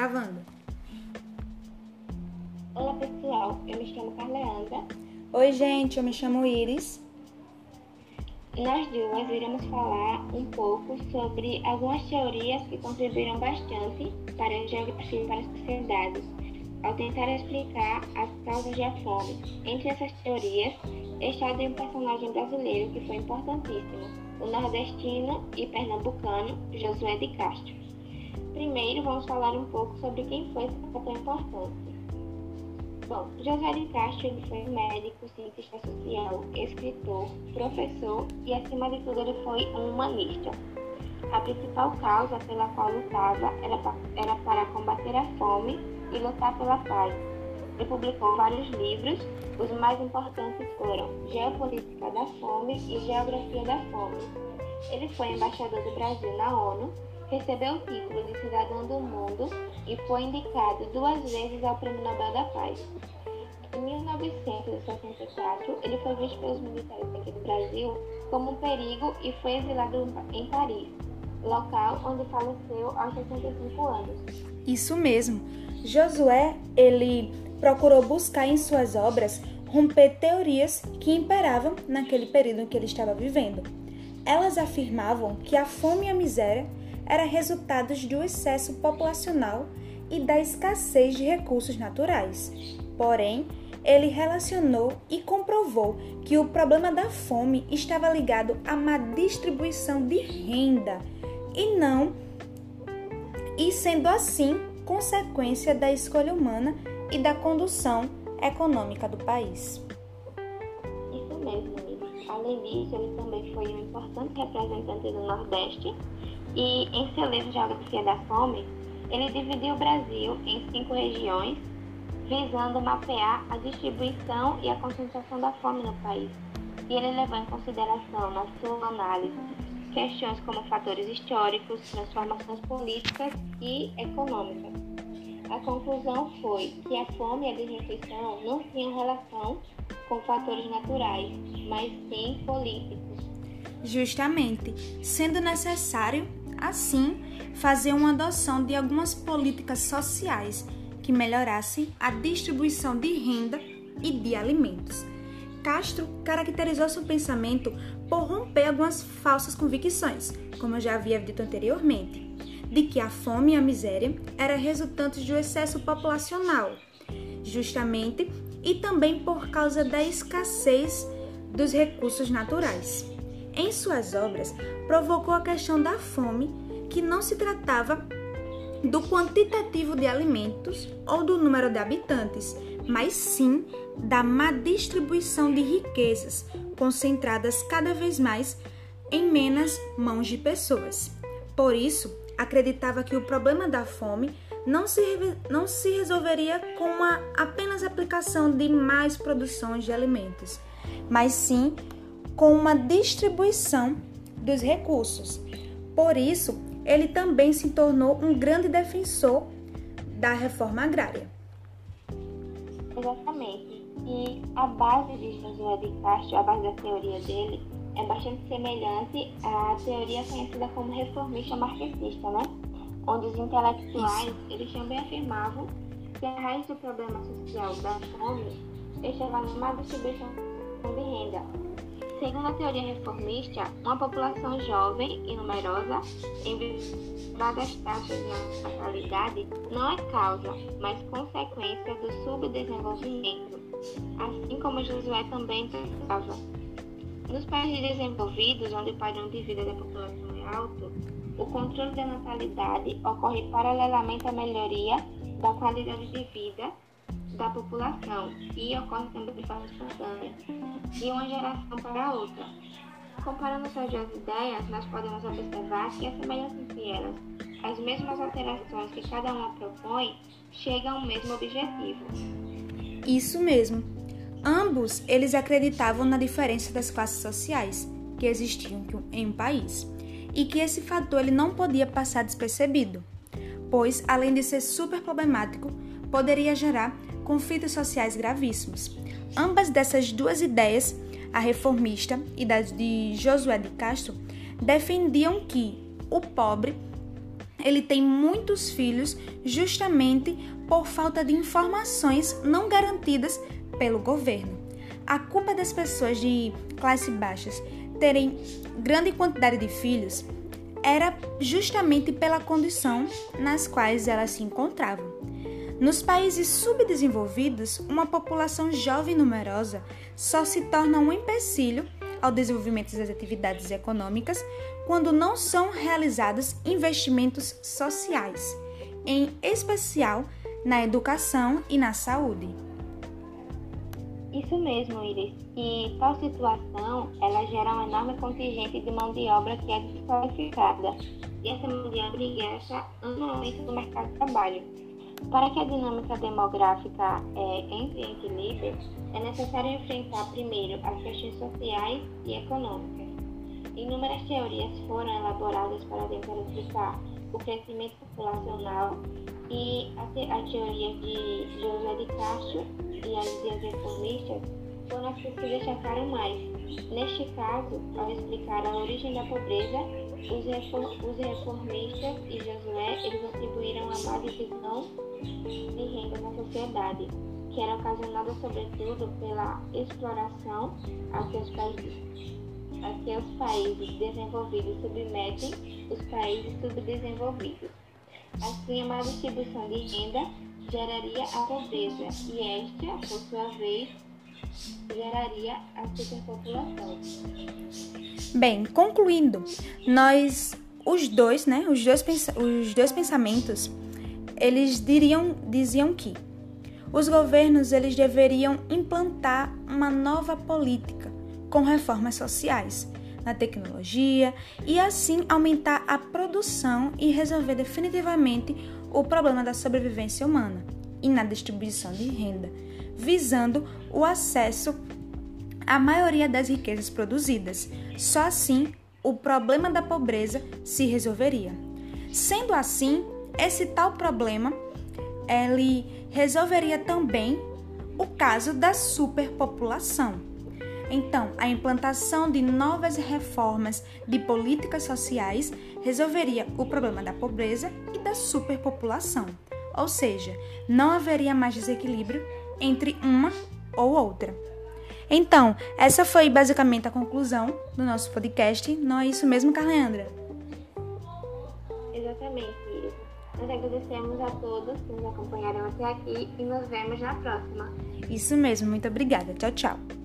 Gravando. Olá pessoal, eu me chamo Carleandra. Oi gente, eu me chamo Iris. Nós duas iremos falar um pouco sobre algumas teorias que contribuíram bastante para a geografia e para as sociedades, ao tentar explicar as causas da fome. Entre essas teorias, está de um personagem brasileiro que foi importantíssimo, o nordestino e pernambucano Josué de Castro. Primeiro, vamos falar um pouco sobre quem foi tão importante. Bom, José de Castro ele foi médico, cientista social, escritor, professor e, acima de tudo, ele foi um humanista. A principal causa pela qual lutava era, era para combater a fome e lutar pela paz. Ele publicou vários livros, os mais importantes foram Geopolítica da Fome e Geografia da Fome. Ele foi embaixador do Brasil na ONU recebeu o título de cidadão do mundo e foi indicado duas vezes ao Prêmio Nobel da Paz. Em 1964, ele foi visto pelos militares aqui do Brasil como um perigo e foi exilado em Paris, local onde faleceu aos 65 anos. Isso mesmo. Josué, ele procurou buscar em suas obras romper teorias que imperavam naquele período em que ele estava vivendo. Elas afirmavam que a fome e a miséria era resultado do excesso populacional e da escassez de recursos naturais. Porém, ele relacionou e comprovou que o problema da fome estava ligado a má distribuição de renda e não e sendo assim consequência da escolha humana e da condução econômica do país. Isso mesmo, Além disso, ele também foi um importante representante do Nordeste e em seu livro Geografia da Fome, ele dividiu o Brasil em cinco regiões, visando mapear a distribuição e a concentração da fome no país. E ele levou em consideração na sua análise questões como fatores históricos, transformações políticas e econômicas. A conclusão foi que a fome e a desnutrição não tinham relação com fatores naturais, mas sim políticos. Justamente, sendo necessário assim, fazer uma adoção de algumas políticas sociais que melhorassem a distribuição de renda e de alimentos. Castro caracterizou seu pensamento por romper algumas falsas convicções, como eu já havia dito anteriormente, de que a fome e a miséria eram resultantes do excesso populacional, justamente e também por causa da escassez dos recursos naturais. Em suas obras, provocou a questão da fome, que não se tratava do quantitativo de alimentos ou do número de habitantes, mas sim da má distribuição de riquezas, concentradas cada vez mais em menos mãos de pessoas. Por isso, acreditava que o problema da fome não se, não se resolveria com a apenas aplicação de mais produções de alimentos, mas sim com uma distribuição dos recursos. Por isso, ele também se tornou um grande defensor da reforma agrária. Exatamente. E a base de Josué de Castro, a base da teoria dele, é bastante semelhante à teoria conhecida como reformista marxista, né? Onde os intelectuais, eles também afirmavam que a raiz do problema social da fome estava na má distribuição de renda, Segundo a teoria reformista, uma população jovem e numerosa, em vagas taxas de natalidade, não é causa, mas consequência do subdesenvolvimento, assim como Josué também pensava. Nos países desenvolvidos, onde o padrão de vida da população é alto, o controle da natalidade ocorre paralelamente à melhoria da qualidade de vida da população e ocorre também de forma espontânea, de uma geração para a outra. Comparando essas duas ideias, nós podemos observar que a semelhança entre elas, as mesmas alterações que cada uma propõe, chegam ao mesmo objetivo. Isso mesmo. Ambos eles acreditavam na diferença das classes sociais que existiam em um país e que esse fator ele não podia passar despercebido, pois além de ser super problemático, poderia gerar conflitos sociais gravíssimos. Ambas dessas duas ideias, a reformista e da de Josué de Castro, defendiam que o pobre ele tem muitos filhos justamente por falta de informações não garantidas pelo governo. A culpa das pessoas de classe baixas terem grande quantidade de filhos era justamente pela condição nas quais elas se encontravam. Nos países subdesenvolvidos, uma população jovem numerosa só se torna um empecilho ao desenvolvimento das atividades econômicas quando não são realizados investimentos sociais, em especial na educação e na saúde. Isso mesmo, Iris. E tal situação, ela gera um enorme contingente de mão de obra que é desqualificada. E essa mão de obra ingressa anualmente no mercado de trabalho. Para que a dinâmica demográfica é, entre em equilíbrio, é necessário enfrentar primeiro as questões sociais e econômicas. Inúmeras teorias foram elaboradas para tentar explicar o crescimento populacional e a, te a teoria de José de Castro e as ideias reformistas foram as que se destacaram mais. Neste caso, ao explicar a origem da pobreza, os, reform os reformistas e Josué eles atribuíram a má divisão de renda na sociedade, que era ocasionada sobretudo pela exploração a que os países, a que os países desenvolvidos submetem os países subdesenvolvidos. Assim, a má distribuição de renda geraria a pobreza e esta, por sua vez, geraria a superpopulação. Bem, concluindo, nós os dois, né, os dois, os dois pensamentos, eles diriam, diziam que os governos eles deveriam implantar uma nova política com reformas sociais na tecnologia e assim aumentar a produção e resolver definitivamente o problema da sobrevivência humana e na distribuição de renda, visando o acesso à maioria das riquezas produzidas. Só assim o problema da pobreza se resolveria. Sendo assim, esse tal problema ele resolveria também o caso da superpopulação então, a implantação de novas reformas de políticas sociais resolveria o problema da pobreza e da superpopulação, ou seja, não haveria mais desequilíbrio entre uma ou outra. Então, essa foi basicamente a conclusão do nosso podcast. Não é isso mesmo, Carleandra? Exatamente, Nós agradecemos a todos que nos acompanharam até aqui e nos vemos na próxima. Isso mesmo, muito obrigada. Tchau, tchau.